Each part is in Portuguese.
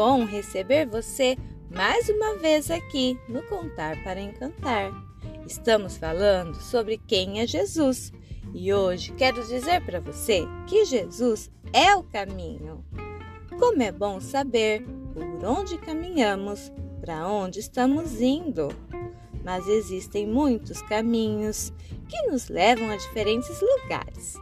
bom receber você mais uma vez aqui no Contar para Encantar. Estamos falando sobre quem é Jesus e hoje quero dizer para você que Jesus é o caminho. Como é bom saber por onde caminhamos, para onde estamos indo. Mas existem muitos caminhos que nos levam a diferentes lugares.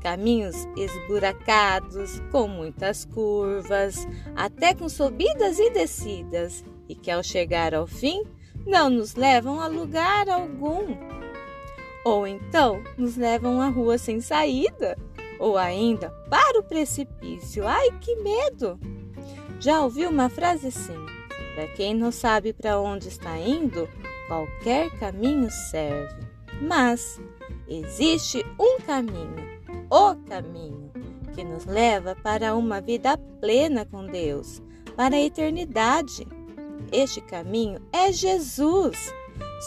Caminhos esburacados, com muitas curvas, até com subidas e descidas, e que ao chegar ao fim não nos levam a lugar algum. Ou então nos levam a rua sem saída, ou ainda para o precipício. Ai, que medo! Já ouvi uma frase assim: para quem não sabe para onde está indo, qualquer caminho serve. Mas existe um caminho o caminho que nos leva para uma vida plena com Deus, para a eternidade. Este caminho é Jesus.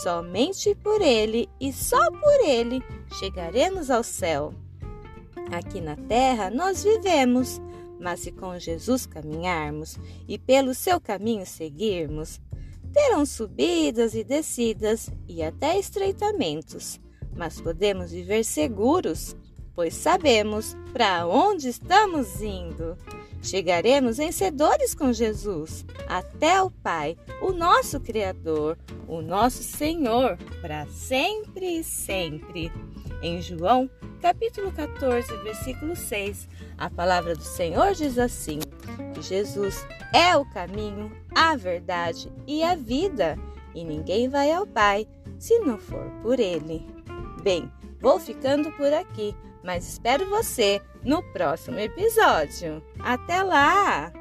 Somente por ele e só por ele chegaremos ao céu. Aqui na terra nós vivemos, mas se com Jesus caminharmos e pelo seu caminho seguirmos, terão subidas e descidas e até estreitamentos, mas podemos viver seguros pois sabemos para onde estamos indo. Chegaremos vencedores com Jesus até o Pai, o nosso Criador, o nosso Senhor, para sempre e sempre. Em João, capítulo 14, versículo 6, a palavra do Senhor diz assim: que Jesus é o caminho, a verdade e a vida, e ninguém vai ao Pai se não for por ele. Bem, vou ficando por aqui mas espero você no próximo episódio. Até lá!